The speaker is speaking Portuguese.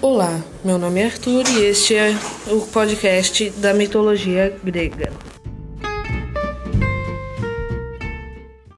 Olá, meu nome é Arthur e este é o podcast da mitologia grega.